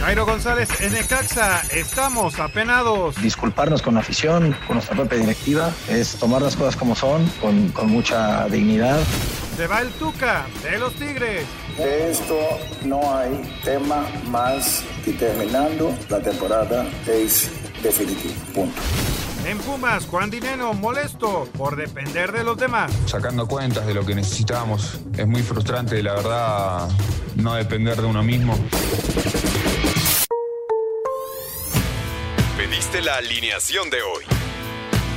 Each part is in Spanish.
Jairo González en Necaxa, estamos apenados. Disculparnos con la afición, con nuestra propia directiva, es tomar las cosas como son, con, con mucha dignidad. Se va el Tuca de los Tigres. De esto no hay tema más que terminando la temporada es definitivo. Punto. En Pumas, Juan Dineno molesto por depender de los demás. Sacando cuentas de lo que necesitamos, es muy frustrante, la verdad, no depender de uno mismo. Pediste la alineación de hoy.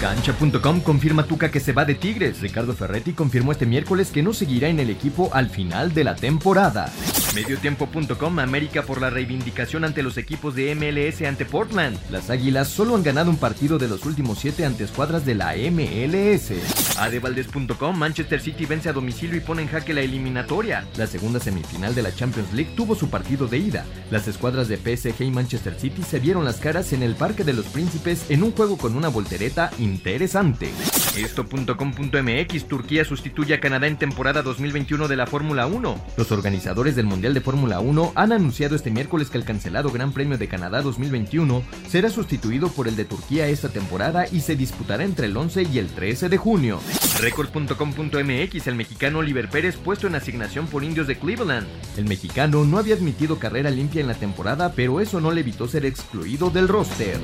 Cancha.com confirma Tuca que se va de Tigres. Ricardo Ferretti confirmó este miércoles que no seguirá en el equipo al final de la temporada. Mediotiempo.com América por la reivindicación ante los equipos de MLS ante Portland. Las Águilas solo han ganado un partido de los últimos siete ante escuadras de la MLS. Adevaldes.com Manchester City vence a domicilio y pone en jaque la eliminatoria. La segunda semifinal de la Champions League tuvo su partido de ida. Las escuadras de PSG y Manchester City se vieron las caras en el Parque de los Príncipes en un juego con una voltereta interesante. Esto.com.mx Turquía sustituye a Canadá en temporada 2021 de la Fórmula 1. Los organizadores del Mundial de Fórmula 1 han anunciado este miércoles que el cancelado Gran Premio de Canadá 2021 será sustituido por el de Turquía esta temporada y se disputará entre el 11 y el 13 de junio. Record.com.mx El mexicano Oliver Pérez puesto en asignación por indios de Cleveland. El mexicano no había admitido carrera limpia en la temporada, pero eso no le evitó ser excluido del roster.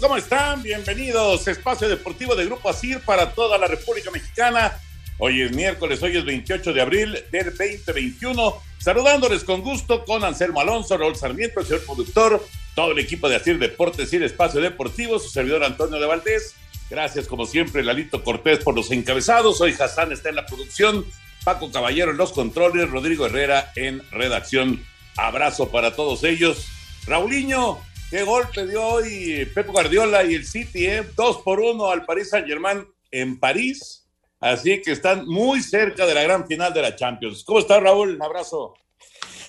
¿Cómo están? Bienvenidos. Espacio Deportivo de Grupo ASIR para toda la República Mexicana. Hoy es miércoles, hoy es 28 de abril del 2021. Saludándoles con gusto con Anselmo Alonso, Raúl Sarmiento, el señor productor, todo el equipo de ASIR Deportes y el Espacio Deportivo, su servidor Antonio de Valdés. Gracias, como siempre, Lalito Cortés por los encabezados. Hoy Hassan está en la producción, Paco Caballero en los controles, Rodrigo Herrera en redacción. Abrazo para todos ellos. Raulinho, qué golpe dio hoy Pepe Guardiola y el City, ¿eh? Dos por uno al Paris Saint Germain en París. Así que están muy cerca de la gran final de la Champions. ¿Cómo está Raúl? Un abrazo.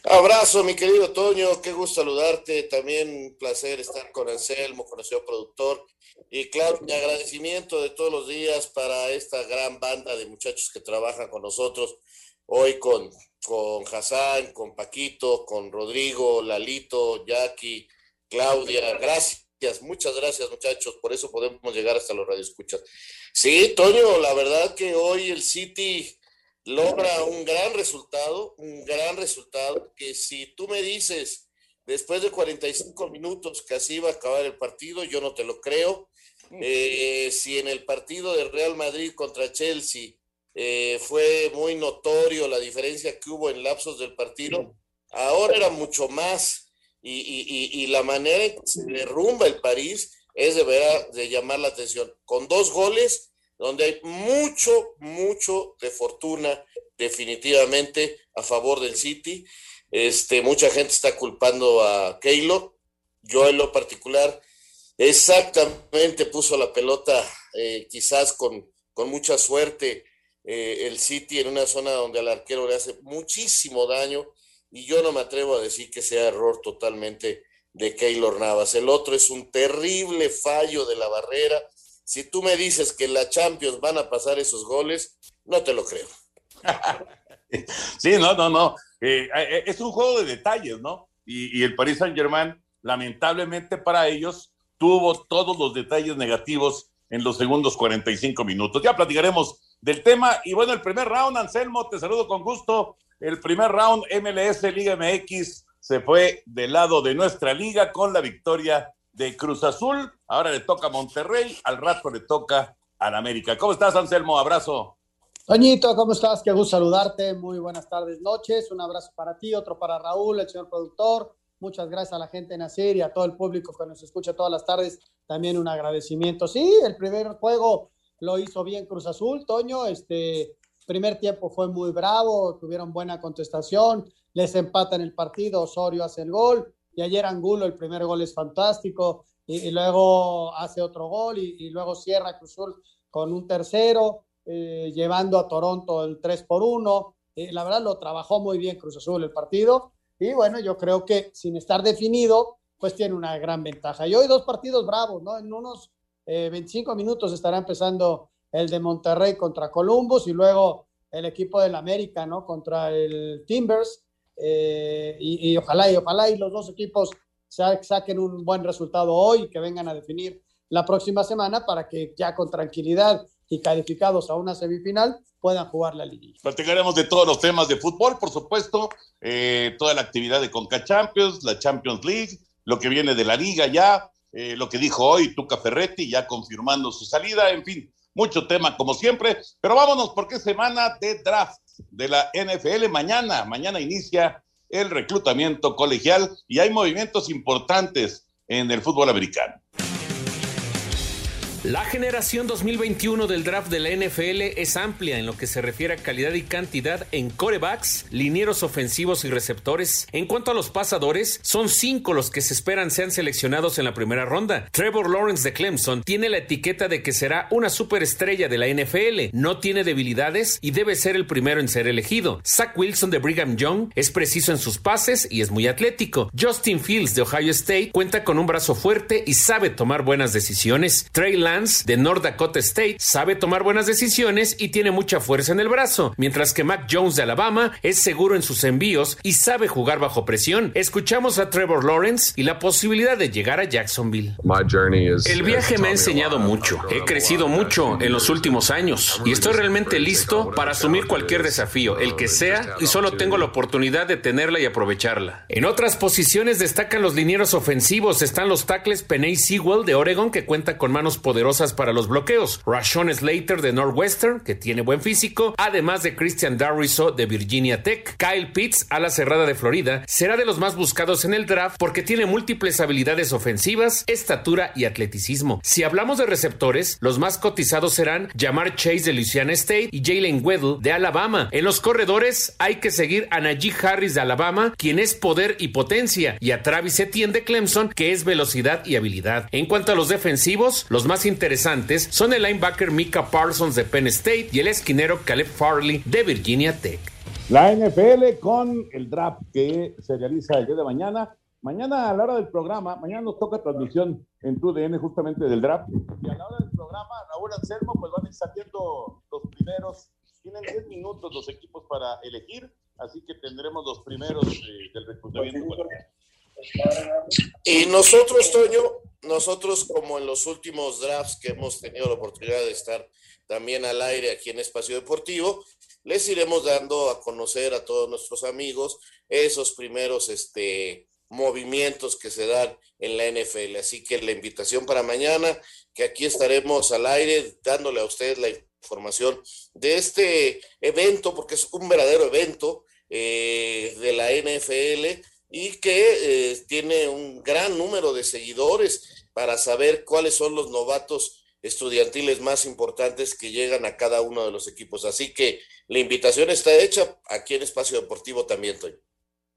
Abrazo, mi querido Toño, qué gusto saludarte. También un placer estar con Anselmo, con el señor productor. Y claro, mi agradecimiento de todos los días para esta gran banda de muchachos que trabajan con nosotros. Hoy con, con Hassan, con Paquito, con Rodrigo, Lalito, Jackie, Claudia. Gracias, muchas gracias, muchachos. Por eso podemos llegar hasta los radioescuchas. Sí, Toño, la verdad que hoy el City logra un gran resultado, un gran resultado, que si tú me dices después de 45 minutos que así iba a acabar el partido, yo no te lo creo. Eh, si en el partido de Real Madrid contra Chelsea eh, fue muy notorio la diferencia que hubo en lapsos del partido, ahora era mucho más. Y, y, y, la manera en que se derrumba el París es de, ver, de llamar la atención. Con dos goles, donde hay mucho, mucho de fortuna definitivamente a favor del City. Este, mucha gente está culpando a Keylor. Yo en lo particular exactamente puso la pelota eh, quizás con, con mucha suerte eh, el City en una zona donde al arquero le hace muchísimo daño y yo no me atrevo a decir que sea error totalmente de Keylor Navas. El otro es un terrible fallo de la barrera. Si tú me dices que la Champions van a pasar esos goles, no te lo creo. sí, no, no, no. Eh, eh, es un juego de detalles, ¿no? Y, y el Paris Saint Germain, lamentablemente para ellos, tuvo todos los detalles negativos en los segundos 45 minutos. Ya platicaremos del tema. Y bueno, el primer round, Anselmo, te saludo con gusto. El primer round, MLS Liga MX, se fue del lado de nuestra liga con la victoria de Cruz Azul. Ahora le toca a Monterrey, al rato le toca al América. ¿Cómo estás, Anselmo? Abrazo. Toñito, ¿cómo estás? Qué gusto saludarte. Muy buenas tardes, noches. Un abrazo para ti, otro para Raúl, el señor productor. Muchas gracias a la gente en Asir y a todo el público que nos escucha todas las tardes. También un agradecimiento. Sí, el primer juego lo hizo bien Cruz Azul, Toño. Este primer tiempo fue muy bravo, tuvieron buena contestación, les empatan el partido, Osorio hace el gol y ayer Angulo, el primer gol es fantástico y, luego hace otro gol y, luego cierra Cruz Azul con un tercero, eh, llevando a Toronto el 3 por 1. Eh, la verdad lo trabajó muy bien Cruz Azul el partido y bueno, yo creo que sin estar definido, pues tiene una gran ventaja. Y hoy dos partidos bravos, ¿no? En unos 25 eh, minutos estará empezando el de Monterrey contra Columbus y luego el equipo del América, ¿no? Contra el Timbers. Eh, y, ojalá y ojalá y los dos equipos saquen un buen resultado hoy que vengan a definir la próxima semana para que ya con tranquilidad y calificados a una semifinal puedan jugar la liga. Platicaremos de todos los temas de fútbol, por supuesto, eh, toda la actividad de Conca Champions, la Champions League, lo que viene de la liga ya, eh, lo que dijo hoy Tuca Ferretti, ya confirmando su salida, en fin, mucho tema como siempre, pero vámonos porque es semana de draft de la NFL. Mañana, mañana inicia el reclutamiento colegial y hay movimientos importantes en el fútbol americano. La generación 2021 del draft de la NFL es amplia en lo que se refiere a calidad y cantidad en corebacks, linieros ofensivos y receptores. En cuanto a los pasadores, son cinco los que se esperan sean seleccionados en la primera ronda. Trevor Lawrence de Clemson tiene la etiqueta de que será una superestrella de la NFL, no tiene debilidades y debe ser el primero en ser elegido. Zach Wilson de Brigham Young es preciso en sus pases y es muy atlético. Justin Fields de Ohio State cuenta con un brazo fuerte y sabe tomar buenas decisiones. Trey de North Dakota State sabe tomar buenas decisiones y tiene mucha fuerza en el brazo, mientras que Mac Jones de Alabama es seguro en sus envíos y sabe jugar bajo presión. Escuchamos a Trevor Lawrence y la posibilidad de llegar a Jacksonville. El viaje me ha enseñado mucho. He crecido mucho en los últimos años y estoy realmente listo para asumir cualquier desafío, el que sea, y solo tengo la oportunidad de tenerla y aprovecharla. En otras posiciones destacan los linieros ofensivos. Están los tackles Peney Sewell de Oregon, que cuenta con manos poderosas para los bloqueos. Rashon Slater de Northwestern, que tiene buen físico, además de Christian Darriso de Virginia Tech. Kyle Pitts, a la cerrada de Florida, será de los más buscados en el draft porque tiene múltiples habilidades ofensivas, estatura y atleticismo. Si hablamos de receptores, los más cotizados serán Jamar Chase de Louisiana State y Jalen Weddle de Alabama. En los corredores hay que seguir a Najee Harris de Alabama, quien es poder y potencia, y a Travis Etienne de Clemson, que es velocidad y habilidad. En cuanto a los defensivos, los más interesantes son el linebacker Mika Parsons de Penn State y el esquinero Caleb Farley de Virginia Tech. La NFL con el draft que se realiza el día de mañana. Mañana a la hora del programa, mañana nos toca transmisión en TUDN justamente del draft. Y a la hora del programa, Raúl Anselmo, pues van a ir saliendo los primeros. Tienen 10 minutos los equipos para elegir, así que tendremos los primeros eh, del reclutamiento. Y nosotros, Toño, nosotros como en los últimos drafts que hemos tenido la oportunidad de estar también al aire aquí en Espacio Deportivo, les iremos dando a conocer a todos nuestros amigos esos primeros este, movimientos que se dan en la NFL. Así que la invitación para mañana, que aquí estaremos al aire dándole a ustedes la información de este evento, porque es un verdadero evento eh, de la NFL y que eh, tiene un gran número de seguidores para saber cuáles son los novatos estudiantiles más importantes que llegan a cada uno de los equipos. Así que la invitación está hecha aquí en Espacio Deportivo también, Toño.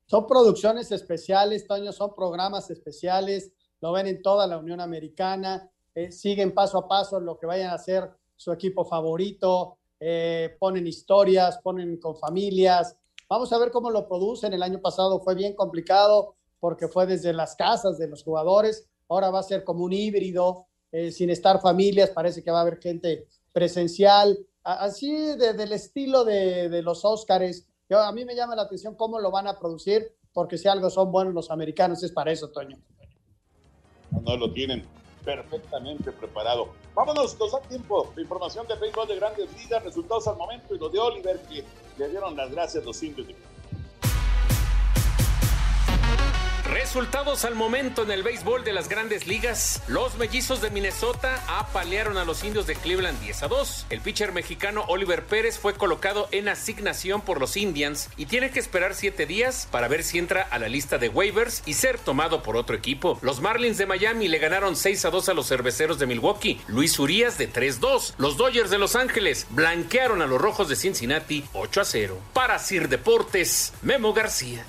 Son producciones especiales, Toño, son programas especiales, lo ven en toda la Unión Americana, eh, siguen paso a paso lo que vayan a ser su equipo favorito, eh, ponen historias, ponen con familias. Vamos a ver cómo lo producen. El año pasado fue bien complicado porque fue desde las casas de los jugadores. Ahora va a ser como un híbrido, eh, sin estar familias. Parece que va a haber gente presencial. Así del estilo de, de los Óscares. a mí me llama la atención cómo lo van a producir, porque si algo son buenos los americanos es para eso, Toño. No lo tienen perfectamente preparado. Vámonos, nos da tiempo de información de béisbol de grandes ligas, resultados al momento y lo de Oliver que le dieron las gracias a los indios de Resultados al momento en el béisbol de las grandes ligas. Los mellizos de Minnesota apalearon a los indios de Cleveland 10 a 2. El pitcher mexicano Oliver Pérez fue colocado en asignación por los Indians y tiene que esperar 7 días para ver si entra a la lista de waivers y ser tomado por otro equipo. Los Marlins de Miami le ganaron 6 a 2 a los cerveceros de Milwaukee. Luis Urias de 3 2. Los Dodgers de Los Ángeles blanquearon a los Rojos de Cincinnati 8 a 0. Para Sir Deportes, Memo García.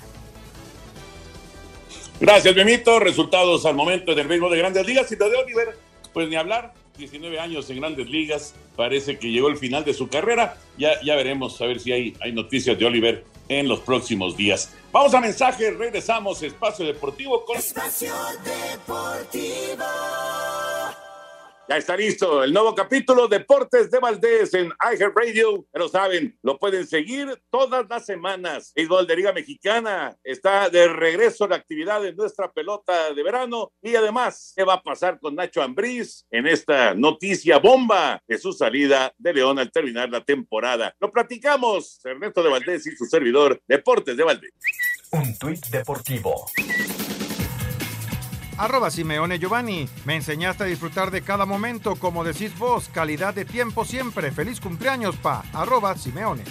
Gracias, Memito. Resultados al momento del béisbol de Grandes Ligas. Y lo de Oliver, pues ni hablar. 19 años en Grandes Ligas. Parece que llegó el final de su carrera. Ya, ya veremos a ver si hay, hay noticias de Oliver en los próximos días. Vamos a mensajes. Regresamos. Espacio Deportivo con. Espacio Deportivo. Ya está listo el nuevo capítulo Deportes de Valdés en Radio. Pero saben, lo pueden seguir todas las semanas. Béisbol de Liga Mexicana está de regreso la actividad en nuestra pelota de verano. Y además, ¿qué va a pasar con Nacho Ambriz en esta noticia bomba de su salida de León al terminar la temporada? Lo platicamos, Ernesto de Valdés y su servidor, Deportes de Valdés. Un tuit deportivo Arroba Simeone Giovanni. Me enseñaste a disfrutar de cada momento, como decís vos, calidad de tiempo siempre. Feliz cumpleaños, pa. Arroba Simeone.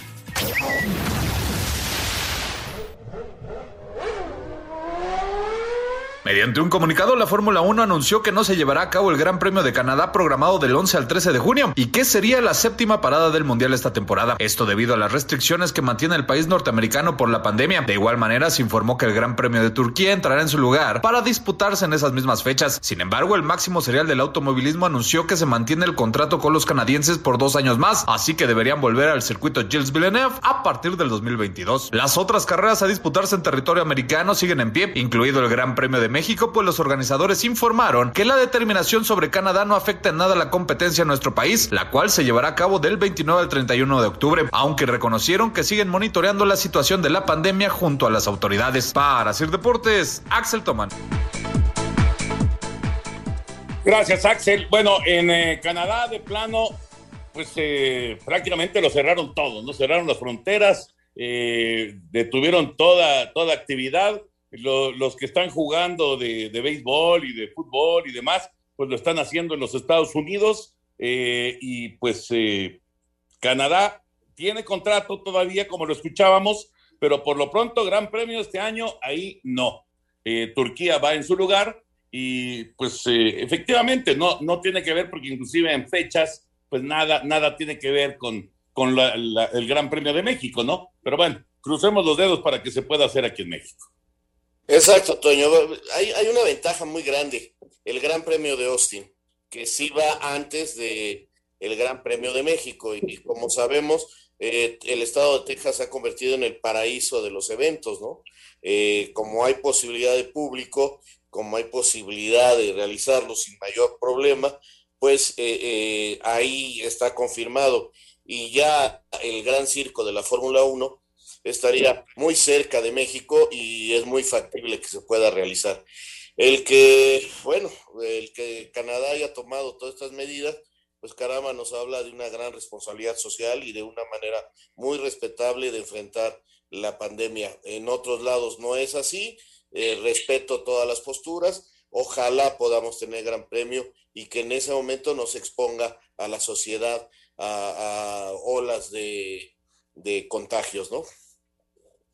Mediante un comunicado, la Fórmula 1 anunció que no se llevará a cabo el Gran Premio de Canadá programado del 11 al 13 de junio y que sería la séptima parada del Mundial esta temporada. Esto debido a las restricciones que mantiene el país norteamericano por la pandemia. De igual manera, se informó que el Gran Premio de Turquía entrará en su lugar para disputarse en esas mismas fechas. Sin embargo, el máximo serial del automovilismo anunció que se mantiene el contrato con los canadienses por dos años más, así que deberían volver al circuito Gilles Villeneuve a partir del 2022. Las otras carreras a disputarse en territorio americano siguen en pie, incluido el Gran Premio de México, pues los organizadores informaron que la determinación sobre Canadá no afecta en nada la competencia en nuestro país, la cual se llevará a cabo del 29 al 31 de octubre, aunque reconocieron que siguen monitoreando la situación de la pandemia junto a las autoridades. Para hacer deportes, Axel Toman. Gracias, Axel. Bueno, en eh, Canadá, de plano, pues eh, prácticamente lo cerraron todo, ¿no? Cerraron las fronteras, eh, detuvieron toda, toda actividad los que están jugando de, béisbol y de fútbol y demás, pues lo están haciendo en los Estados Unidos eh, y pues eh, Canadá tiene contrato todavía, como lo escuchábamos, pero por lo pronto Gran Premio este año, ahí no. Eh, Turquía va en su lugar y pues efectivamente no, no tiene que ver porque inclusive en fechas, pues nada, nada tiene que ver con, con el Gran Premio de México, ¿no? Pero bueno, crucemos los dedos para que se pueda hacer aquí en México. Exacto, Toño. Hay, una ventaja muy grande, el Gran Premio de Austin, que sí va antes de el Gran Premio de México. Y, como sabemos, eh, el estado de Texas se ha convertido en el paraíso de los eventos, ¿no? Eh, como hay posibilidad de público, como hay posibilidad de realizarlo sin mayor problema, pues eh, ahí está confirmado. Y ya el gran circo de la Fórmula 1 estaría muy cerca de México y es muy factible que se pueda realizar. El que, bueno, el que Canadá haya tomado todas estas medidas, pues caramba, nos habla de una gran responsabilidad social y de una manera muy respetable de enfrentar la pandemia. En otros lados no es así, eh, respeto todas las posturas, ojalá podamos tener gran premio y que en ese momento nos exponga a la sociedad a, olas de, de contagios, ¿no?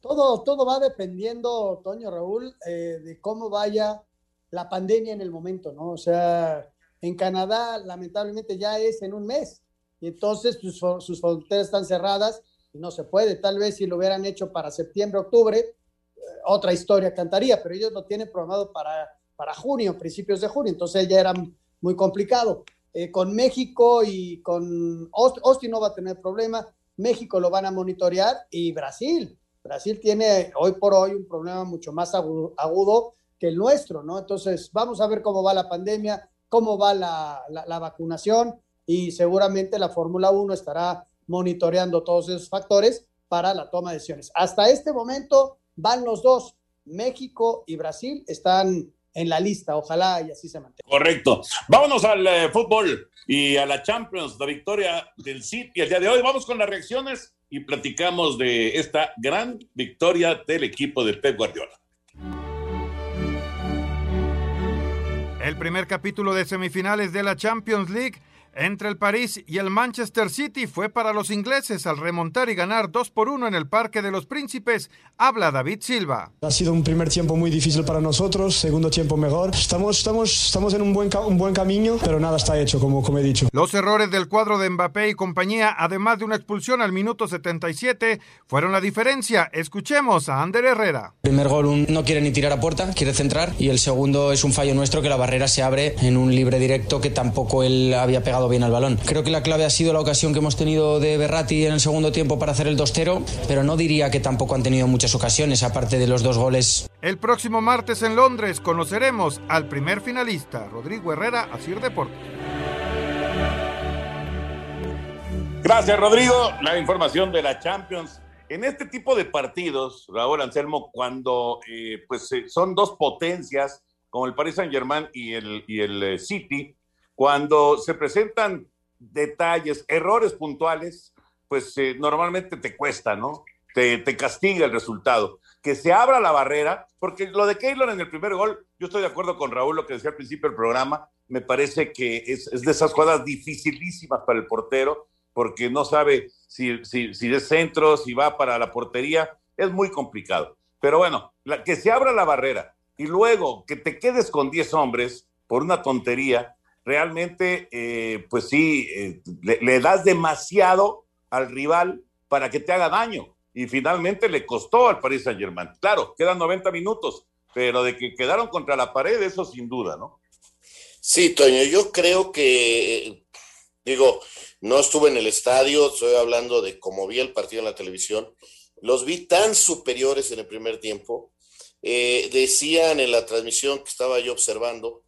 Todo, todo va dependiendo, Toño Raúl, eh, de cómo vaya la pandemia en el momento, ¿no? O sea, en Canadá lamentablemente ya es en un mes y entonces sus, sus fronteras están cerradas y no se puede. Tal vez si lo hubieran hecho para septiembre, octubre, eh, otra historia cantaría, pero ellos lo tienen programado para, para junio, principios de junio, entonces ya era muy complicado. eh, con México y con Austin no va a tener problema, México lo van a monitorear y Brasil. Brasil tiene hoy por hoy un problema mucho más agudo, que el nuestro, ¿no? Entonces, vamos a ver cómo va la pandemia, cómo va la, la vacunación y seguramente la Fórmula 1 estará monitoreando todos esos factores para la toma de decisiones. Hasta este momento van los dos, México y Brasil están en la lista, ojalá y así se mantenga. Correcto. Vámonos al eh, fútbol y a la Champions, la victoria del City el día de hoy. Vamos con las reacciones y platicamos de esta gran victoria del equipo de Pep Guardiola. El primer capítulo de semifinales de la Champions League entre el París y el Manchester City fue para los ingleses al remontar y ganar 2 por 1 en el Parque de los Príncipes. Habla David Silva. Ha sido un primer tiempo muy difícil para nosotros, segundo tiempo mejor. Estamos, estamos, estamos en un buen, un buen camino, pero nada está hecho, como, como he dicho. Los errores del cuadro de Mbappé y compañía, además de una expulsión al minuto 77, fueron la diferencia. Escuchemos a Ander Herrera. primer gol no quiere ni tirar a puerta, quiere centrar, y el segundo es un fallo nuestro que la barrera se abre en un libre directo que tampoco él había pegado bien al balón. Creo que la clave ha sido la ocasión que hemos tenido de Berratti en el segundo tiempo para hacer el 2-0, pero no diría que tampoco han tenido muchas ocasiones, aparte de los dos goles. El próximo martes en Londres conoceremos al primer finalista, Rodrigo Herrera, Asir Deportes. Gracias, Rodrigo. La información de la Champions. En este tipo de partidos, Raúl Anselmo, cuando eh, pues, eh, son dos potencias, como el Paris Saint-Germain y el, y el eh, City, cuando se presentan detalles, errores puntuales, pues eh, normalmente te cuesta, ¿no? Te, te, castiga el resultado. Que se abra la barrera, porque lo de Keylor en el primer gol, yo estoy de acuerdo con Raúl, lo que decía al principio del programa, me parece que es, es de esas jugadas dificilísimas para el portero, porque no sabe si, si, si es centro, si va para la portería, es muy complicado. Pero bueno, la, que se abra la barrera y luego que te quedes con 10 hombres por una tontería, realmente, eh, pues sí, eh, le, das demasiado al rival para que te haga daño. Y finalmente le costó al Paris Saint Germain. Claro, quedan 90 minutos, pero de que quedaron contra la pared, eso sin duda, ¿no? Sí, Toño, yo creo que, digo, no estuve en el estadio, estoy hablando de cómo vi el partido en la televisión, los vi tan superiores en el primer tiempo. Eh, decían en la transmisión que estaba yo observando,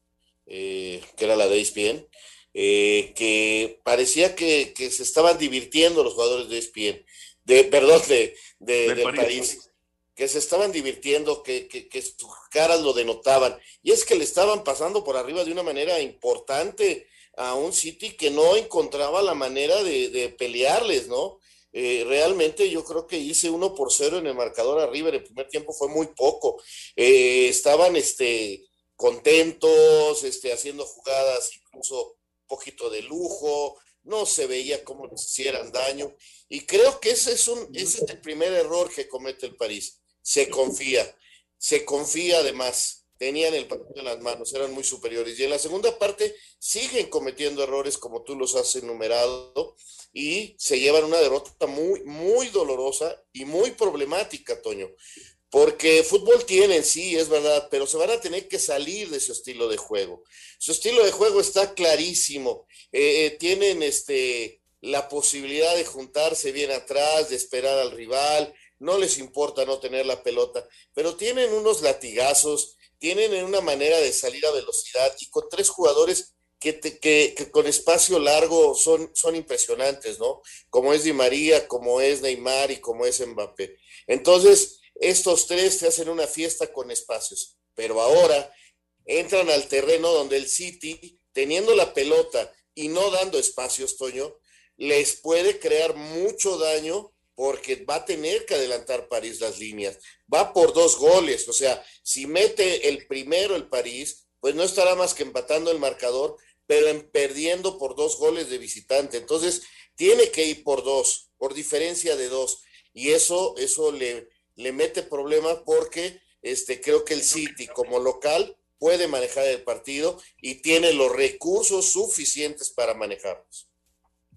eh, que era la de ESPN, eh, que parecía que, que, se estaban divirtiendo los jugadores de ESPN, de, perdón, de, de, de París. París. que se estaban divirtiendo, que, que, que, sus caras lo denotaban, y es que le estaban pasando por arriba de una manera importante a un City que no encontraba la manera de, de pelearles, ¿no? Eh, realmente yo creo que hice uno por cero en el marcador arriba en el primer tiempo fue muy poco. Eh, estaban este, contentos, este, haciendo jugadas incluso un poquito de lujo, no se veía cómo les hicieran daño. Y creo que ese es, un, ese es el primer error que comete el París. Se confía, se confía además. Tenían el partido en las manos, eran muy superiores. Y en la segunda parte siguen cometiendo errores como tú los has enumerado y se llevan una derrota muy, muy dolorosa y muy problemática, Toño. Porque fútbol tienen, sí, es verdad, pero se van a tener que salir de su estilo de juego. Su estilo de juego está clarísimo. Eh, tienen este, la posibilidad de juntarse bien atrás, de esperar al rival, no les importa no tener la pelota, pero tienen unos latigazos, tienen una manera de salir a velocidad y con tres jugadores que, que, que, con espacio largo son, son impresionantes, ¿no? Como es Di María, como es Neymar y como es Mbappé. Entonces, estos tres te hacen una fiesta con espacios, pero ahora entran al terreno donde el City, teniendo la pelota y no dando espacios, Toño, les puede crear mucho daño porque va a tener que adelantar París las líneas. Va por dos goles, o sea, si mete el primero el París, pues no estará más que empatando el marcador, pero en perdiendo por dos goles de visitante. Entonces, tiene que ir por dos, por diferencia de dos. Y eso, eso le, le mete problemas porque este, creo que el City como local puede manejar el partido y tiene los recursos suficientes para manejarlos.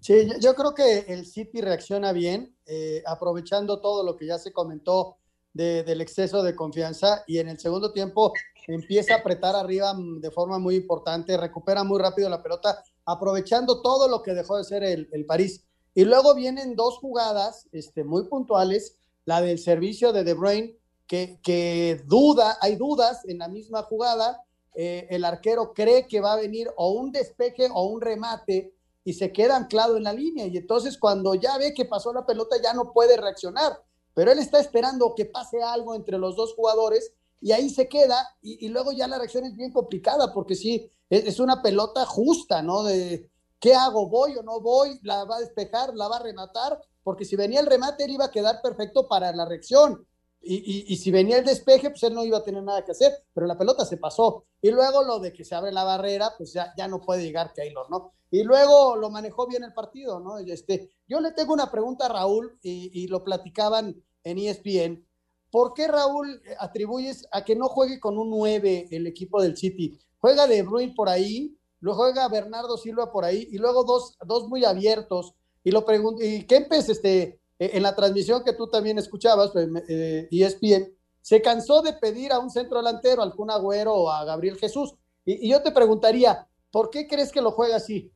Sí, yo creo que el City reacciona bien, eh, aprovechando todo lo que ya se comentó del exceso de confianza y en el segundo tiempo empieza a apretar arriba de forma muy importante, recupera muy rápido la pelota, aprovechando todo lo que dejó de ser el, París. Y luego vienen dos jugadas este, muy puntuales, la del servicio de De Bruyne, que, que duda, hay dudas en la misma jugada, eh, el arquero cree que va a venir o un despeje o un remate y se queda anclado en la línea. Y entonces cuando ya ve que pasó la pelota ya no puede reaccionar, pero él está esperando que pase algo entre los dos jugadores y ahí se queda y, luego ya la reacción es bien complicada porque sí, es, una pelota justa, ¿no? De qué hago, voy o no voy, la va a despejar, la va a rematar, porque si venía el remate él iba a quedar perfecto para la reacción. Y, si venía el despeje, pues él no iba a tener nada que hacer, pero la pelota se pasó. Y luego lo de que se abre la barrera, pues ya, ya no puede llegar Taylor, ¿no? Y luego lo manejó bien el partido, ¿no? Este, yo le tengo una pregunta a Raúl y, y lo platicaban en ESPN. ¿Por qué Raúl atribuyes a que no juegue con un 9 el equipo del City? Juega De Bruyne por ahí, luego juega Bernardo Silva por ahí y luego dos, dos muy abiertos. Y lo pregunto, y Kempes, este, e, en la transmisión que tú también escuchabas, pues, eh, ESPN, se cansó de pedir a un centro delantero, al Kun Agüero o a Gabriel Jesús. Y yo te preguntaría, ¿por qué crees que lo juega así?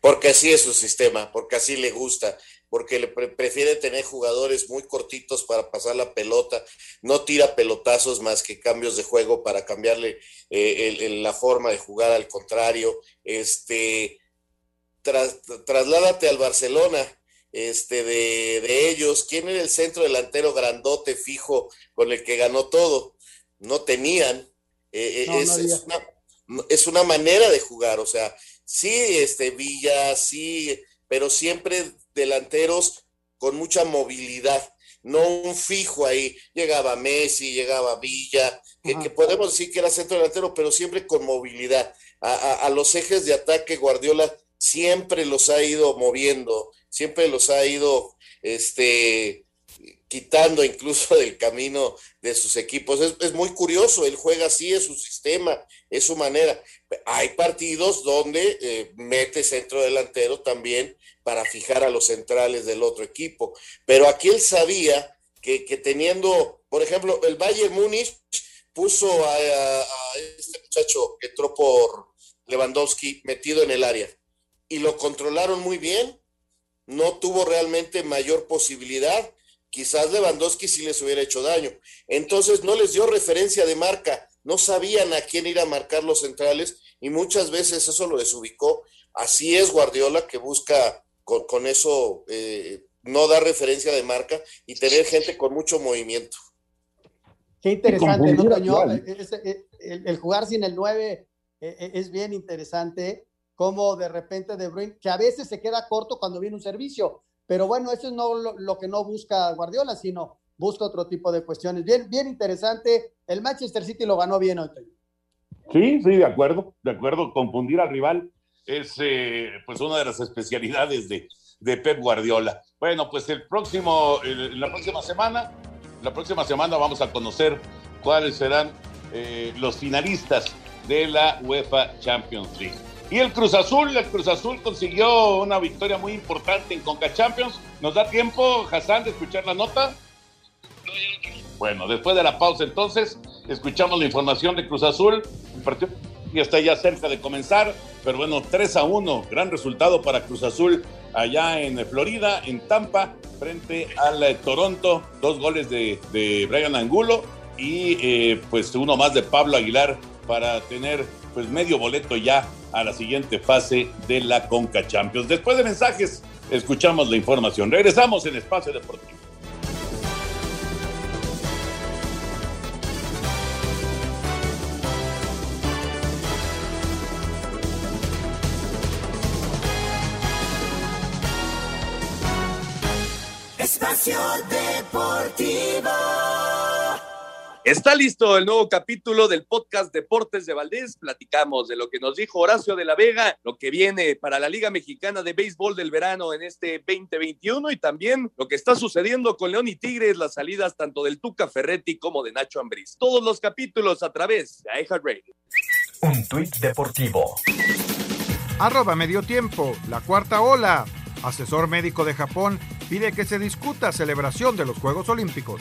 Porque así es su sistema, porque así le gusta porque le prefiere tener jugadores muy cortitos para pasar la pelota, no tira pelotazos más que cambios de juego para cambiarle eh, la forma de jugar al contrario. Este, trasládate al Barcelona, este, de, ellos, ¿quién era el centro delantero grandote, fijo, con el que ganó todo? No tenían. Eh, eh, es, una, es, una, manera de jugar, o sea, sí, este, Villa, sí, pero siempre delanteros con mucha movilidad, no un fijo ahí. Llegaba Messi, llegaba Villa, que, podemos decir que era centro delantero, pero siempre con movilidad. A, los ejes de ataque Guardiola siempre los ha ido moviendo, siempre los ha ido este, quitando incluso del camino de sus equipos. Es, muy curioso, él juega así, es su sistema, es su manera. Hay partidos donde eh, mete centro delantero también para fijar a los centrales del otro equipo. Pero aquí él sabía que, teniendo, por ejemplo, el Bayern Múnich puso a, este muchacho que entró por Lewandowski metido en el área y lo controlaron muy bien. No tuvo realmente mayor posibilidad. Quizás Lewandowski sí les hubiera hecho daño. Entonces no les dio referencia de marca. No sabían a quién ir a marcar los centrales y muchas veces eso lo desubicó. Así es Guardiola que busca con, eso eh, no dar referencia de marca y tener gente con mucho movimiento. Qué interesante, ¿no, Toño? El, jugar sin el 9 eh, es bien interesante, como de repente De Bruyne, que a veces se queda corto cuando viene un servicio, pero bueno, eso es no lo, que no busca Guardiola, sino busca otro tipo de cuestiones. Bien, bien interesante. El Manchester City lo ganó bien hoy. Sí, sí, de acuerdo, de acuerdo. Confundir al rival es eh, pues una de las especialidades de, de, Pep Guardiola. Bueno, pues el próximo, la próxima semana, la próxima semana vamos a conocer cuáles serán eh, los finalistas de la UEFA Champions League. Y el Cruz Azul, el Cruz Azul consiguió una victoria muy importante en Conca Champions. ¿Nos da tiempo, Hassan, de escuchar la nota? Bueno, después de la pausa entonces, escuchamos la información de Cruz Azul. El partido ya está ya cerca de comenzar, pero bueno, 3 a 1, gran resultado para Cruz Azul allá en Florida, en Tampa, frente al eh, Toronto, dos goles de, de Brian Angulo y eh, pues uno más de Pablo Aguilar para tener pues medio boleto ya a la siguiente fase de la Conca Champions. Después de mensajes, escuchamos la información. Regresamos en Espacio Deportivo. Deportivo. Está listo el nuevo capítulo del podcast Deportes de Valdés. Platicamos de lo que nos dijo Horacio de la Vega, lo que viene para la Liga Mexicana de Béisbol del verano en este 2021 y también lo que está sucediendo con León y Tigres, las salidas tanto del Tuca Ferretti como de Nacho Ambriz. Todos los capítulos a través de iHeartRadio. Un tuit deportivo. Arroba medio tiempo, la cuarta ola. Asesor médico de Japón pide que se discuta celebración de los Juegos Olímpicos.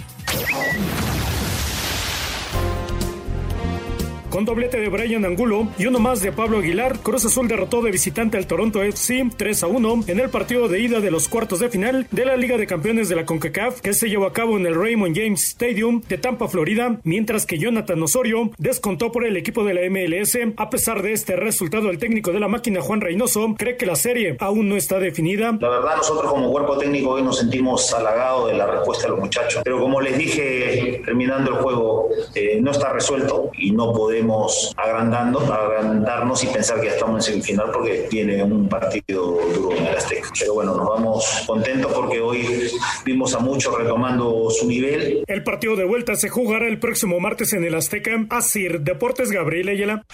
Con doblete de Brian Angulo y uno más de Pablo Aguilar, Cruz Azul derrotó de visitante al Toronto FC 3 a 1 en el partido de ida de los cuartos de final de la Liga de Campeones de la CONCACAF que se llevó a cabo en el Raymond James Stadium de Tampa, Florida, mientras que Jonathan Osorio descontó por el equipo de la MLS. A pesar de este resultado, el técnico de la máquina, Juan Reynoso, cree que la serie aún no está definida. La verdad, nosotros como cuerpo técnico hoy nos sentimos halagados de la respuesta de los muchachos, pero como les dije terminando el juego, eh, no está resuelto y no podemos agrandando, agrandarnos y pensar que ya estamos en semifinal porque tiene un partido duro en el Azteca. Pero bueno, nos vamos contentos porque hoy vimos a muchos retomando su nivel. El partido de vuelta se jugará el próximo martes en el Azteca. Asir Deportes Gabriel Ayala.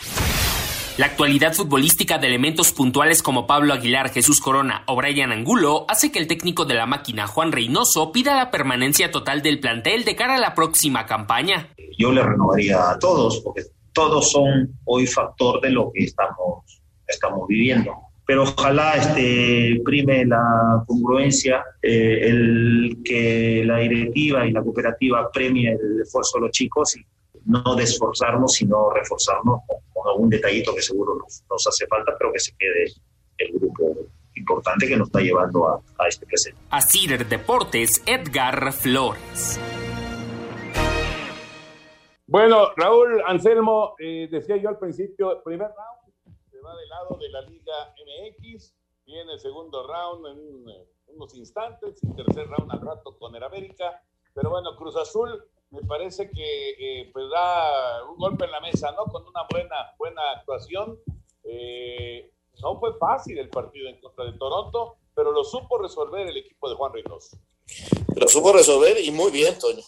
La actualidad futbolística de elementos puntuales como Pablo Aguilar, Jesús Corona o Brian Angulo hace que el técnico de la máquina, Juan Reynoso, pida la permanencia total del plantel de cara a la próxima campaña. Yo le renovaría a todos porque todos son hoy factor de lo que estamos, estamos viviendo. Pero ojalá este, prime la congruencia, eh, el que la directiva y la cooperativa premie el esfuerzo de los chicos y no desforzarnos, sino reforzarnos con, algún detallito que seguro nos, nos, hace falta, pero que se quede el grupo importante que nos está llevando a, a este presente. Así Deportes, Edgar Flores. Bueno, Raúl Anselmo, eh, decía yo al principio, primer round se va del lado de la Liga MX, viene el segundo round en unos instantes, y tercer round al rato con el América, pero bueno, Cruz Azul me parece que eh, pues da un golpe en la mesa, ¿no? Con una buena, buena actuación. Eh, no fue fácil el partido en contra de Toronto, pero lo supo resolver el equipo de Juan Reynoso. Lo supo resolver y muy bien, Toño.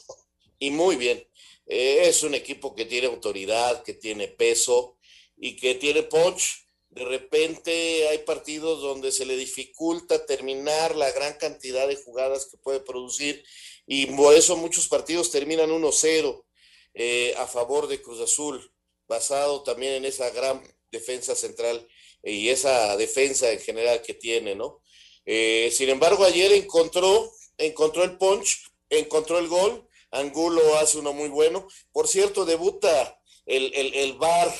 Y muy bien. Eh, es un equipo que tiene autoridad, que tiene peso y que tiene punch. De repente hay partidos donde se le dificulta terminar la gran cantidad de jugadas que puede producir y por eso muchos partidos terminan 1-0 eh, a favor de Cruz Azul, basado también en esa gran defensa central y esa defensa en general que tiene, ¿no? Eh, sin embargo, ayer encontró, encontró el punch, encontró el gol Angulo hace uno muy bueno. Por cierto, debuta el, el, el VAR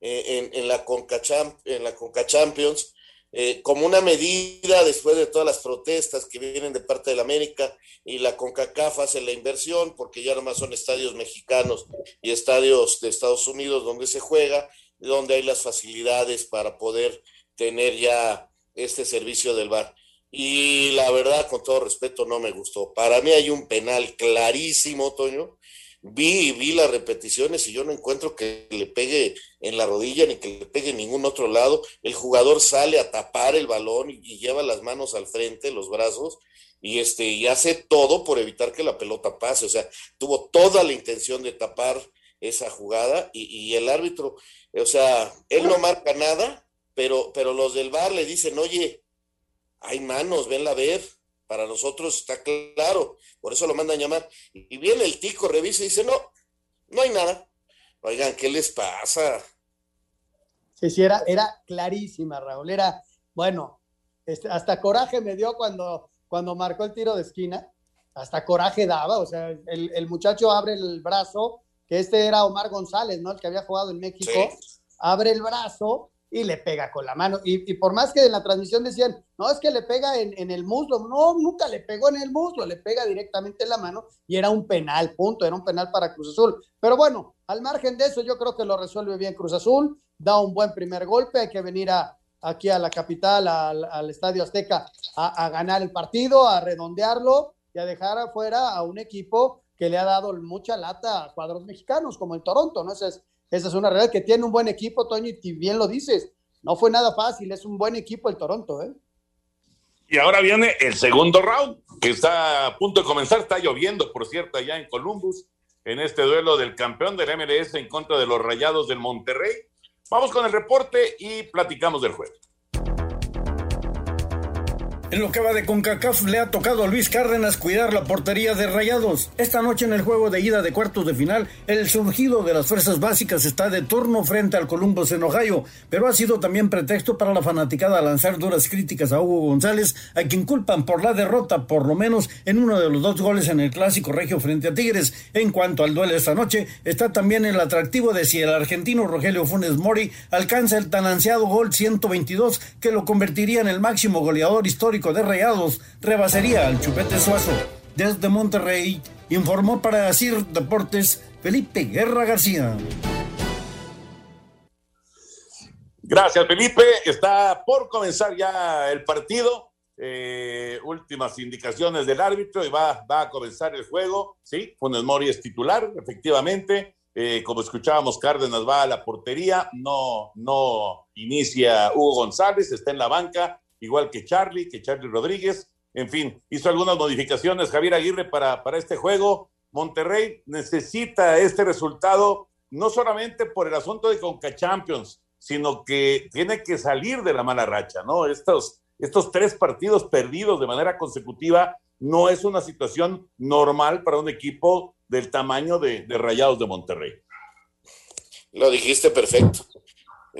eh, en, la Conca en la Champions eh, como una medida después de todas las protestas que vienen de parte de la América y la CONCACAF hace la inversión porque ya nomás son estadios mexicanos y estadios de Estados Unidos donde se juega, donde hay las facilidades para poder tener ya este servicio del VAR y la verdad, con todo respeto, no me gustó. Para mí hay un penal clarísimo, Toño. Vi, vi las repeticiones y yo no encuentro que le pegue en la rodilla ni que le pegue en ningún otro lado. El jugador sale a tapar el balón y, lleva las manos al frente, los brazos, y este, y hace todo por evitar que la pelota pase. O sea, tuvo toda la intención de tapar esa jugada y, y el árbitro, o sea, él no marca nada, pero, pero los del bar le dicen, oye, hay manos, venla a ver. Para nosotros está claro, por eso lo mandan llamar. Y viene el tico, revisa y dice, no, no hay nada. Oigan, ¿qué les pasa? Sí, sí, era, era clarísima, Raúl. Era, bueno, este, hasta coraje me dio cuando, cuando marcó el tiro de esquina. Hasta coraje daba, o sea, el, muchacho abre el brazo, que este era Omar González, ¿no? El que había jugado en México. Abre el brazo y le pega con la mano. Y, por más que en la transmisión decían, no, es que le pega en, el muslo, no, nunca le pegó en el muslo, le pega directamente en la mano y era un penal, punto, era un penal para Cruz Azul. Pero bueno, al margen de eso, yo creo que lo resuelve bien Cruz Azul, da un buen primer golpe, hay que venir a, aquí a la capital, al, Estadio Azteca, a, ganar el partido, a redondearlo y a dejar afuera a un equipo que le ha dado mucha lata a cuadros mexicanos, como el Toronto, ¿no? Ese es esa es una realidad que tiene un buen equipo, Toño, y bien lo dices. No fue nada fácil, es un buen equipo el Toronto, ¿eh? Y ahora viene el segundo round, que está a punto de comenzar. Está lloviendo, por cierto, allá en Columbus, en este duelo del campeón del MLS en contra de los Rayados del Monterrey. Vamos con el reporte y platicamos del juego. En lo que va de CONCACAF le ha tocado a Luis Cárdenas cuidar la portería de Rayados. Esta noche en el juego de ida de cuartos de final, el surgido de las fuerzas básicas está de turno frente al Columbus en Ohio, pero ha sido también pretexto para la fanaticada lanzar duras críticas a Hugo González, a quien culpan por la derrota, por lo menos en uno de los dos goles en el clásico regio frente a Tigres. En cuanto al duelo esta noche, está también el atractivo de si el argentino Rogelio Funes Mori alcanza el tan ansiado gol 122 que lo convertiría en el máximo goleador histórico de Rayados rebasaría al Chupete Suazo. Desde Monterrey informó para CIR Deportes Felipe Guerra García. Gracias, Felipe. Está por comenzar ya el partido. Eh, últimas indicaciones del árbitro y va, va a comenzar el juego. Sí, Funes Mori es titular, efectivamente. Eh, como escuchábamos, Cárdenas va a la portería, no, no inicia Hugo González, está en la banca igual que Charlie, que Charlie Rodríguez. En fin, hizo algunas modificaciones Javier Aguirre para, para este juego. Monterrey necesita este resultado no solamente por el asunto de Conca Champions, sino que tiene que salir de la mala racha, ¿no? Estos, estos tres partidos perdidos de manera consecutiva no es una situación normal para un equipo del tamaño de, de Rayados de Monterrey. Lo dijiste perfecto.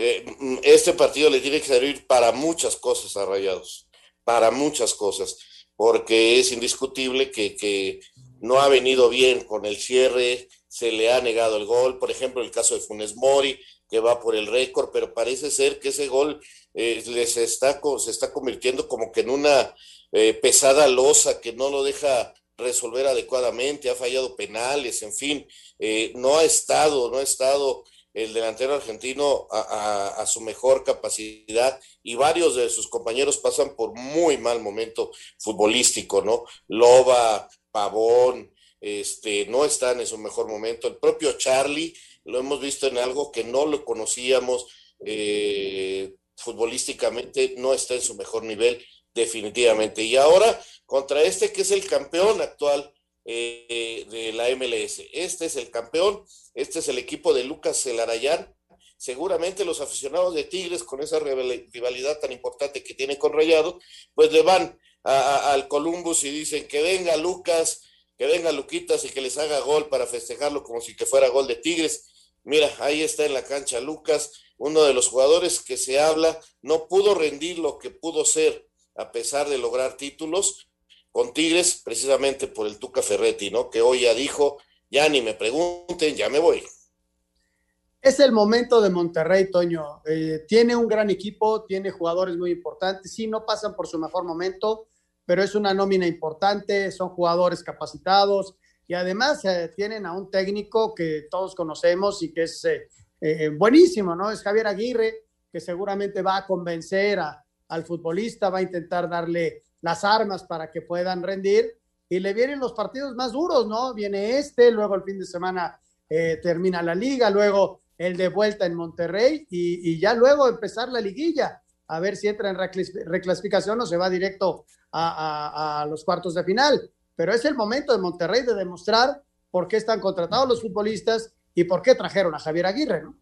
Eh, mm, este partido le tiene que servir para muchas cosas a Rayados, para muchas cosas, porque es indiscutible que, que, no ha venido bien con el cierre, se le ha negado el gol, por ejemplo, el caso de Funes Mori, que va por el récord, pero parece ser que ese gol eh, les está, se está convirtiendo como que en una eh, pesada losa que no lo deja resolver adecuadamente, ha fallado penales, en fin, eh, no ha estado, no ha estado el delantero argentino a, su mejor capacidad y varios de sus compañeros pasan por muy mal momento futbolístico, ¿no? Loba, Pavón, este, no están en su mejor momento. El propio Charlie lo hemos visto en algo que no lo conocíamos eh, futbolísticamente, no está en su mejor nivel definitivamente. Y ahora contra este que es el campeón actual eh, de la MLS. Este es el campeón, este es el equipo de Lucas Celarayán. Seguramente los aficionados de Tigres, con esa rivalidad tan importante que tiene con Rayado, pues le van al Columbus y dicen que venga Lucas, que venga Luquitas y que les haga gol para festejarlo como si que fuera gol de Tigres. Mira, ahí está en la cancha Lucas, uno de los jugadores que se habla, no pudo rendir lo que pudo ser a pesar de lograr títulos, con Tigres precisamente por el Tuca Ferretti, ¿no? Que hoy ya dijo, ya ni me pregunten, ya me voy. Es el momento de Monterrey, Toño. Eh, tiene un gran equipo, tiene jugadores muy importantes. Sí, no pasan por su mejor momento, pero es una nómina importante, son jugadores capacitados y además eh, tienen a un técnico que todos conocemos y que es eh, buenísimo, ¿no? Es Javier Aguirre, que seguramente va a convencer al futbolista, va a intentar darle las armas para que puedan rendir y le vienen los partidos más duros, ¿no? Viene este, luego el fin de semana eh, termina la liga, luego el de vuelta en Monterrey y, ya luego empezar la liguilla, a ver si entra en reclasificación o se va directo a, a, los cuartos de final. Pero es el momento de Monterrey de demostrar por qué están contratados los futbolistas y por qué trajeron a Javier Aguirre, ¿no?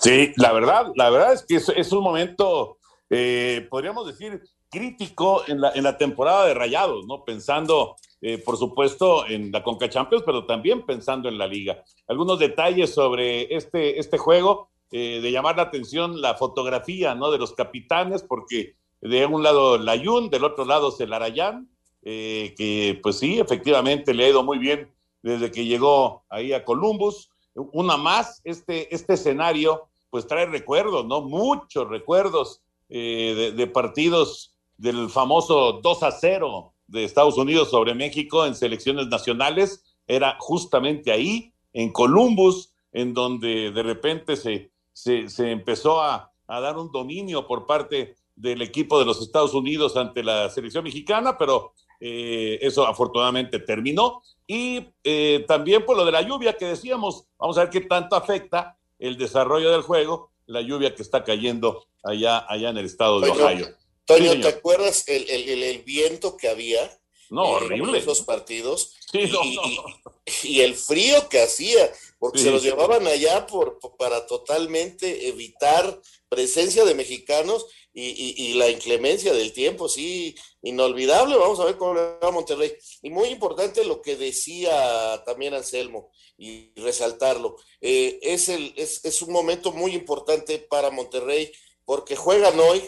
Sí, la verdad, la verdad es que es, un momento, eh, podríamos decir, crítico en la, en la temporada de Rayados, ¿no? Pensando, eh, por supuesto, en la Conca Champions, pero también pensando en la liga. Algunos detalles sobre este, este juego, eh, de llamar la atención la fotografía, ¿no? De los capitanes, porque de un lado Layun, del otro lado Celarayán, eh, que pues sí, efectivamente le ha ido muy bien desde que llegó ahí a Columbus. Una más, este, este escenario, pues trae recuerdos, ¿no? Muchos recuerdos de, de partidos del famoso 2 a 0 de Estados Unidos sobre México en selecciones nacionales, era justamente ahí, en Columbus, en donde de repente se, se, empezó a, dar un dominio por parte del equipo de los Estados Unidos ante la selección mexicana, pero eh, eso afortunadamente terminó. Y eh, también por lo de la lluvia que decíamos, vamos a ver qué tanto afecta el desarrollo del juego, la lluvia que está cayendo allá, allá en el estado de Ohio. Toño, ¿te acuerdas el, el, el, viento que había? No, horrible. En esos partidos. y, el frío que hacía, porque se los llevaban allá por, para totalmente evitar presencia de mexicanos y, la inclemencia del tiempo, sí, inolvidable. Vamos a ver cómo le va a Monterrey. Y muy importante lo que decía también Anselmo y resaltarlo. Eh, es, el, es, es un momento muy importante para Monterrey porque juegan hoy,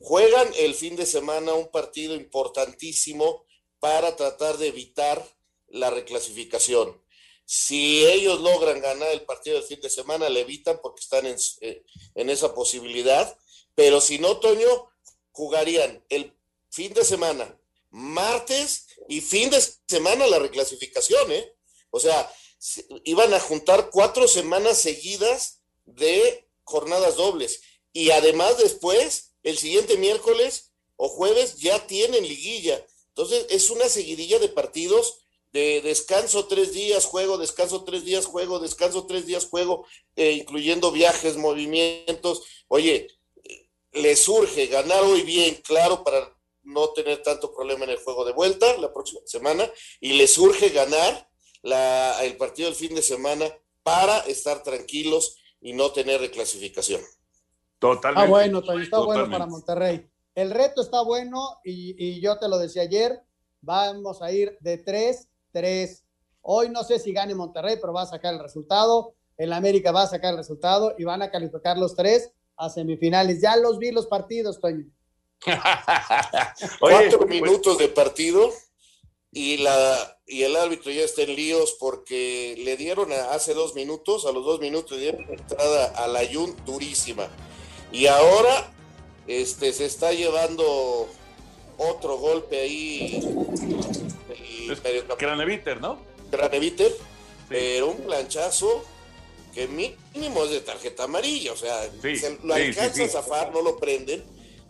juegan el fin de semana un partido importantísimo para tratar de evitar la reclasificación. Si ellos logran ganar el partido del fin de semana, le evitan porque están en, eh, en esa posibilidad pero si no, Toño, jugarían el fin de semana, martes y fin de semana la reclasificación, ¿eh? O sea, iban a juntar cuatro semanas seguidas de jornadas dobles. Y además después, el siguiente miércoles o jueves ya tienen liguilla. Entonces es una seguidilla de partidos de descanso tres días, juego, descanso tres días, juego, descanso tres días, juego, eh, incluyendo viajes, movimientos. Oye, le surge ganar hoy bien, claro, para no tener tanto problema en el juego de vuelta la próxima semana, y le surge ganar la, el partido del fin de semana para estar tranquilos y no tener reclasificación. Totalmente. Está bueno, está bueno para Monterrey. El reto está bueno y, y, yo te lo decía ayer, vamos a ir de 3-3. Hoy no sé si gane Monterrey, pero va a sacar el resultado. El América va a sacar el resultado y van a calificar los tres a semifinales. Ya los vi los partidos, Toño. Cuatro pues, minutos de partido y la y el árbitro ya está en líos porque le dieron hace dos minutos, a los dos minutos le dieron entrada a la Jun durísima. Y ahora este se está llevando otro golpe ahí. Graneviter, ¿no? Graneviter, pero un planchazo que mínimo es de tarjeta amarilla, o sea, lo alcanza a zafar, no lo prenden,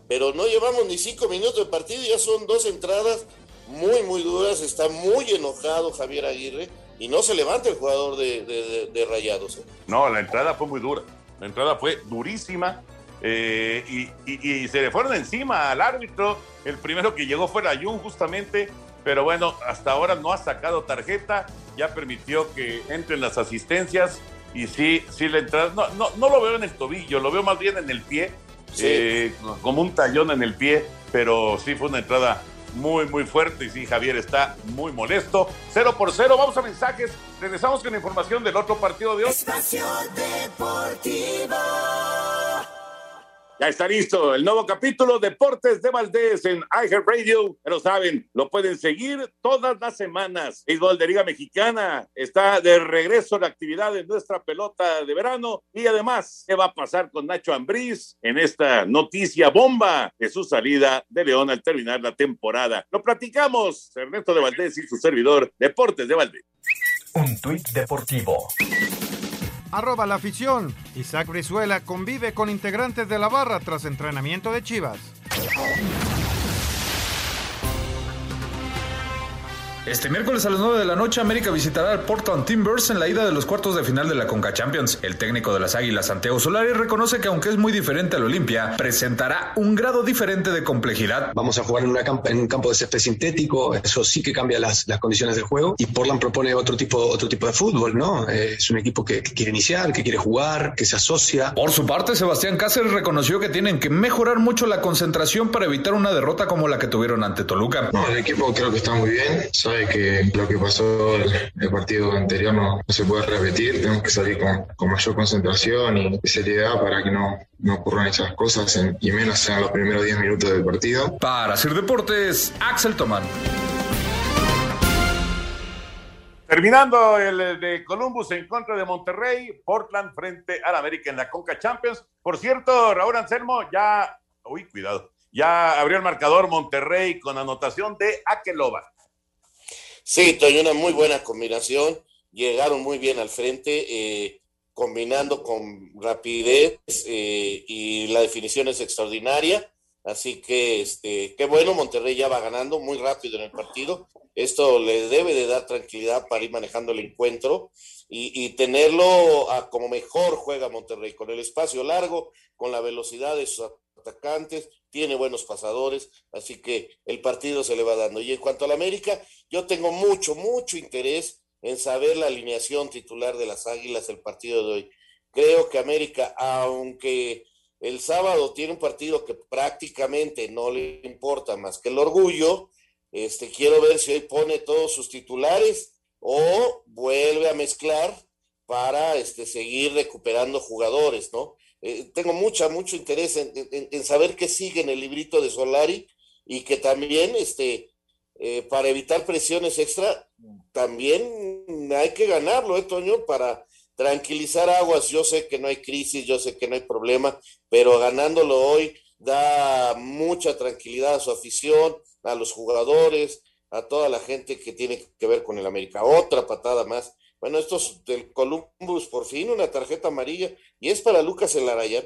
pero no llevamos ni cinco minutos de partido, ya son dos entradas muy, muy duras, está muy enojado Javier Aguirre y no se levanta el jugador de, Rayados. ¿eh? No, la entrada fue muy dura, la entrada fue durísima. Eh, y, se le fueron encima al árbitro. El primero que llegó fue Jun justamente, pero bueno, hasta ahora no ha sacado tarjeta, ya permitió que entren las asistencias y sí, sí le entrada, no, no, no lo veo en el tobillo, lo veo más bien en el pie, eh, como un tallón en el pie, pero sí fue una entrada muy, muy fuerte y sí, Javier está muy molesto. Cero por cero, vamos a mensajes, regresamos con información del otro partido de hoy. Deportivo. Ya está listo el nuevo capítulo Deportes de Valdés en Radio. Pero saben, lo pueden seguir todas las semanas. Béisbol de Liga Mexicana está de regreso la actividad de nuestra pelota de verano. Y además, ¿qué va a pasar con Nacho Ambriz en esta noticia bomba de su salida de León al terminar la temporada? Lo platicamos, Ernesto de Valdés y su servidor, Deportes de Valdés. Un tuit deportivo arroba la afición. Isaac Brizuela convive con integrantes de la barra tras entrenamiento de Chivas. Este miércoles a las 9 de la noche, América visitará al Portland Timbers en la ida de los cuartos de final de la Conca Champions. El técnico de las Águilas, Santiago Solari, reconoce que aunque es muy diferente al Olimpia, presentará un grado diferente de complejidad. Vamos a jugar en, un campo de césped sintético, eso sí que cambia las, condiciones del juego. Y Portland propone otro tipo, otro tipo de fútbol, ¿no? Eh, es un equipo que, quiere iniciar, que quiere jugar, que se asocia. Por su parte, Sebastián Cáceres reconoció que tienen que mejorar mucho la concentración para evitar una derrota como la que tuvieron ante Toluca. No, el equipo creo que está muy bien que lo que pasó el, partido anterior no, se puede repetir, tenemos que salir con, mayor concentración y seriedad para que no, no ocurran esas cosas y menos en los primeros 10 minutos del partido. Para hacer deportes, Axel Tomán. Terminando el de Columbus en contra de Monterrey, Portland frente al América en la Conca Champions. Por cierto, Raúl Anselmo ya, uy, cuidado, ya abrió el marcador Monterrey con anotación de Akeloba. Sí, hay una muy buena combinación. Llegaron muy bien al frente, eh, combinando con rapidez eh, y la definición es extraordinaria. Así que, este, qué bueno, Monterrey ya va ganando muy rápido en el partido. Esto le debe de dar tranquilidad para ir manejando el encuentro y, tenerlo a como mejor juega Monterrey, con el espacio largo, con la velocidad de sus atacantes, tiene buenos pasadores, así que el partido se le va dando. Y en cuanto al América, yo tengo mucho, mucho interés en saber la alineación titular de las Águilas el partido de hoy. Creo que América, aunque el sábado tiene un partido que prácticamente no le importa más que el orgullo. Este, quiero ver si hoy pone todos sus titulares o vuelve a mezclar para este, seguir recuperando jugadores, ¿no? Eh, tengo mucha, mucho interés en, saber qué sigue en el librito de Solari y que también, este, eh, para evitar presiones extra, también hay que ganarlo, ¿eh, Toño? Para tranquilizar aguas. Yo sé que no hay crisis, yo sé que no hay problema, pero ganándolo hoy da mucha tranquilidad a su afición, a los jugadores, a toda la gente que tiene que ver con el América. Otra patada más. Bueno, estos del Columbus, por fin una tarjeta amarilla, y es para Lucas Elarayán.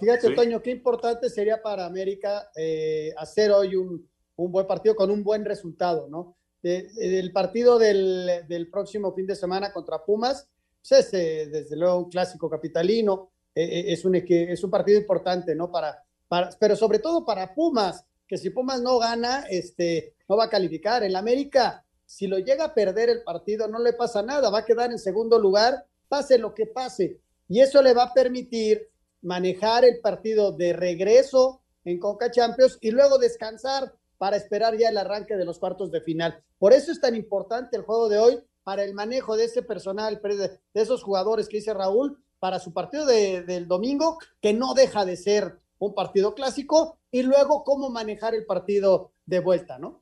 Fíjate, Toño, qué importante sería para América eh, hacer hoy un, un, buen partido con un buen resultado, ¿no? el partido del, del, próximo fin de semana contra Pumas, pues es eh, desde luego un clásico capitalino, eh, es, un, es un partido importante, ¿no? Para, para, pero sobre todo para Pumas, que si Pumas no gana, este, no va a calificar. En la América, si lo llega a perder el partido, no le pasa nada, va a quedar en segundo lugar, pase lo que pase. Y eso le va a permitir manejar el partido de regreso en Conca Champions y luego descansar para esperar ya el arranque de los cuartos de final. Por eso es tan importante el juego de hoy para el manejo de ese personal, de esos jugadores que dice Raúl, para su partido de, del domingo, que no deja de ser un partido clásico, y luego cómo manejar el partido de vuelta, ¿no?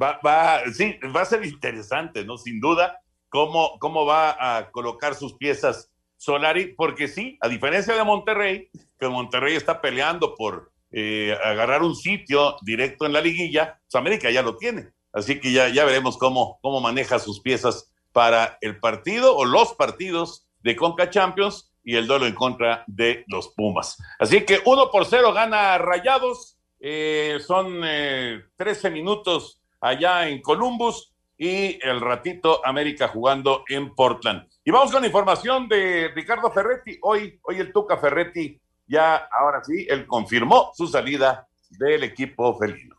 Va, va, sí, va a ser interesante, ¿no? Sin duda, cómo, cómo va a colocar sus piezas Solari, porque sí, a diferencia de Monterrey, que Monterrey está peleando por eh, agarrar un sitio directo en la liguilla, pues América ya lo tiene. Así que ya, ya veremos cómo, cómo maneja sus piezas para el partido o los partidos de Conca Champions y el duelo en contra de los Pumas. Así que uno por cero gana Rayados. Eh, son 13 eh, minutos allá en Columbus y el ratito América jugando en Portland. Y vamos con la información de Ricardo Ferretti. Hoy, hoy el Tuca Ferretti ya, ahora sí, él confirmó su salida del equipo felino.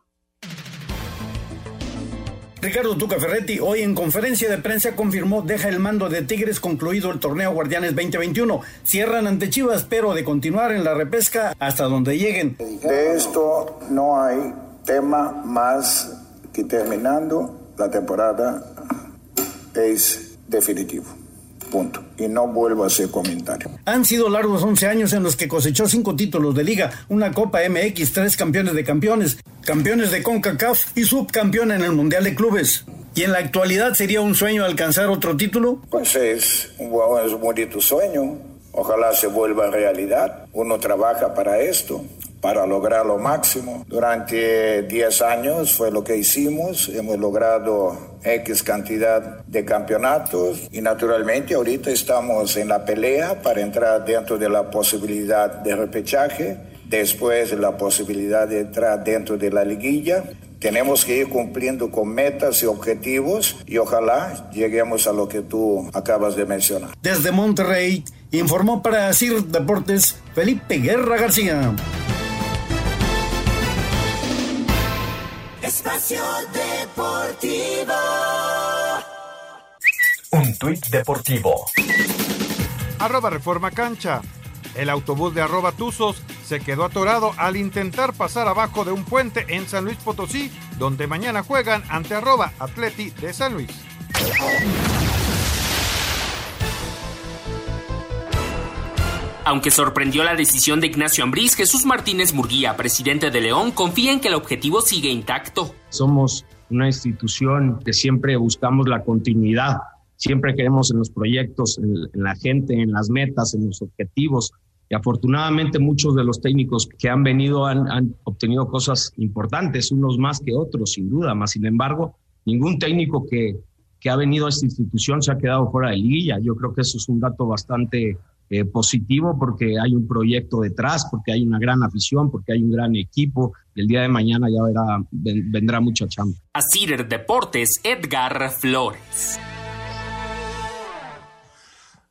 Ricardo Tuca Ferretti hoy en conferencia de prensa confirmó deja el mando de Tigres concluido el torneo Guardianes 2021. Cierran ante Chivas, pero de continuar en la repesca hasta donde lleguen. De esto no hay tema más que terminando la temporada es definitivo. Punto. Y no vuelvo a hacer comentario. Han sido largos 11 años en los que cosechó cinco títulos de liga, una Copa MX, tres campeones de campeones, campeones de CONCACAF y subcampeón en el Mundial de Clubes. ¿Y en la actualidad sería un sueño alcanzar otro título? Pues es un, es un bonito sueño. Ojalá se vuelva realidad. Uno trabaja para esto para lograr lo máximo. Durante 10 años fue lo que hicimos, hemos logrado X cantidad de campeonatos y naturalmente ahorita estamos en la pelea para entrar dentro de la posibilidad de repechaje, después la posibilidad de entrar dentro de la liguilla. Tenemos que ir cumpliendo con metas y objetivos y ojalá lleguemos a lo que tú acabas de mencionar. Desde Monterrey, informó para CIR Deportes Felipe Guerra García. Espacio Deportivo. Un tuit deportivo. Arroba Reforma Cancha. El autobús de arroba Tuzos se quedó atorado al intentar pasar abajo de un puente en San Luis Potosí, donde mañana juegan ante arroba Atleti de San Luis. Aunque sorprendió la decisión de Ignacio Ambriz, Jesús Martínez Murguía, presidente de León, confía en que el objetivo sigue intacto. Somos una institución que siempre buscamos la continuidad, siempre queremos en los proyectos, en, la gente, en las metas, en los objetivos. Y afortunadamente muchos de los técnicos que han venido han, obtenido cosas importantes, unos más que otros, sin duda. Más sin embargo, ningún técnico que, que ha venido a esta institución se ha quedado fuera de liguilla. Yo creo que eso es un dato bastante eh, positivo porque hay un proyecto detrás, porque hay una gran afición, porque hay un gran equipo. El día de mañana ya verá, vendrá mucha chamba. Cider Deportes, Edgar Flores.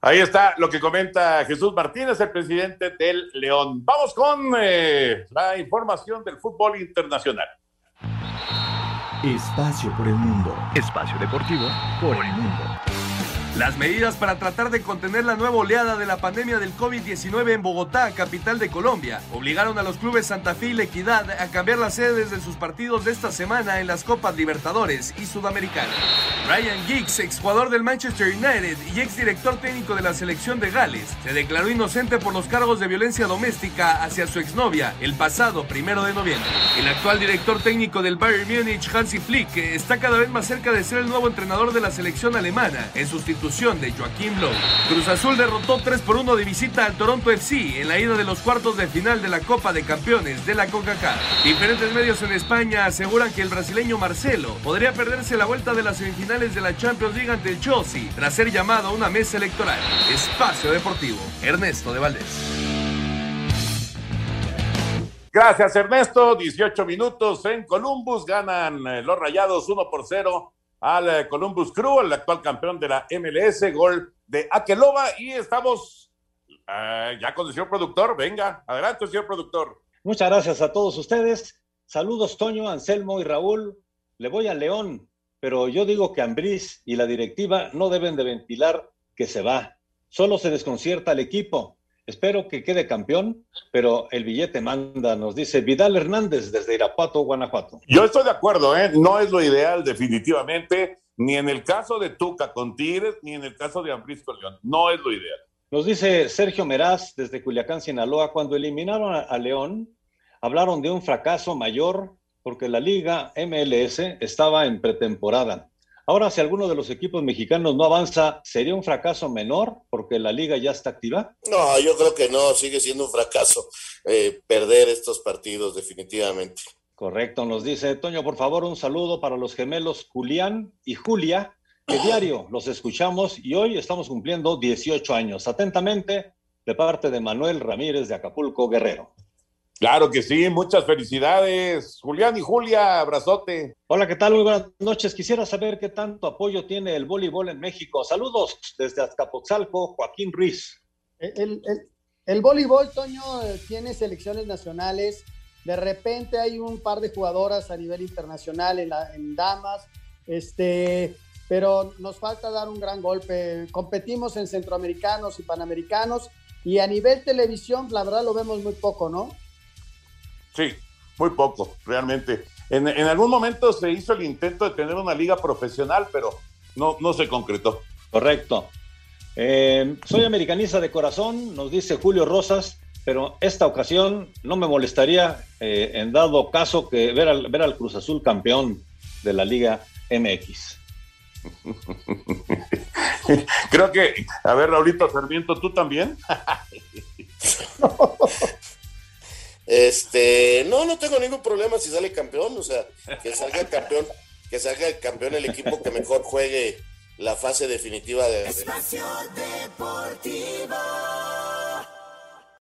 Ahí está lo que comenta Jesús Martínez, el presidente del León. Vamos con eh, la información del fútbol internacional. Espacio por el mundo. Espacio deportivo por el mundo. Las medidas para tratar de contener la nueva oleada de la pandemia del COVID-19 en Bogotá, capital de Colombia, obligaron a los clubes Santa Fe y La Equidad a cambiar las sedes de sus partidos de esta semana en las Copas Libertadores y Sudamericana. Ryan Giggs, exjugador del Manchester United y exdirector técnico de la selección de Gales, se declaró inocente por los cargos de violencia doméstica hacia su exnovia el pasado primero de noviembre. El actual director técnico del Bayern Múnich, Hansi Flick, está cada vez más cerca de ser el nuevo entrenador de la selección alemana en sustitución de Joaquín Lowe. Cruz Azul derrotó 3 por 1 de visita al Toronto FC en la ida de los cuartos de final de la Copa de Campeones de la CONCACAF. Diferentes medios en España aseguran que el brasileño Marcelo podría perderse la vuelta de las semifinales de la Champions League ante el Chelsea tras ser llamado a una mesa electoral. Espacio Deportivo, Ernesto de Valdés. Gracias, Ernesto. 18 minutos en Columbus. Ganan eh, los rayados 1 por 0 al eh, Columbus Crew, el actual campeón de la MLS, gol de Akeloba y estamos eh, ya con el señor productor. Venga, adelante, señor productor. Muchas gracias a todos ustedes. Saludos, Toño, Anselmo y Raúl. Le voy a León, pero yo digo que Ambriz y la directiva no deben de ventilar que se va. Solo se desconcierta el equipo. Espero que quede campeón, pero el billete manda, nos dice Vidal Hernández desde Irapuato, Guanajuato. Yo estoy de acuerdo, ¿eh? no es lo ideal definitivamente, ni en el caso de Tuca con Tigres, ni en el caso de Ambrisco León, no es lo ideal. Nos dice Sergio Meraz desde Culiacán, Sinaloa, cuando eliminaron a León, hablaron de un fracaso mayor porque la liga MLS estaba en pretemporada. Ahora, si alguno de los equipos mexicanos no avanza, ¿sería un fracaso menor porque la liga ya está activa? No, yo creo que no, sigue siendo un fracaso eh, perder estos partidos definitivamente. Correcto, nos dice Toño, por favor, un saludo para los gemelos Julián y Julia, que diario los escuchamos y hoy estamos cumpliendo 18 años. Atentamente, de parte de Manuel Ramírez de Acapulco, Guerrero. Claro que sí, muchas felicidades. Julián y Julia, abrazote. Hola, ¿qué tal? Muy buenas noches. Quisiera saber qué tanto apoyo tiene el voleibol en México. Saludos desde Azcapotzalco, Joaquín Ruiz. El, el, voleibol, Toño, tiene selecciones nacionales. De repente hay un par de jugadoras a nivel internacional en, en damas, este, pero nos falta dar un gran golpe. Competimos en centroamericanos y panamericanos y a nivel televisión, la verdad lo vemos muy poco, ¿no? Sí, muy poco, realmente. En, algún momento se hizo el intento de tener una liga profesional, pero no, no se concretó. Correcto. Eh, soy americanista de corazón, nos dice Julio Rosas, pero esta ocasión no me molestaría, eh, en dado caso, que ver al, ver al Cruz Azul campeón de la Liga MX. Creo que, a ver, Raulito Sarmiento, ¿tú también? Este, no, no tengo ningún problema si sale campeón, o sea, que salga el campeón, que salga el campeón el equipo que mejor juegue la fase definitiva de. Espacio Deportivo.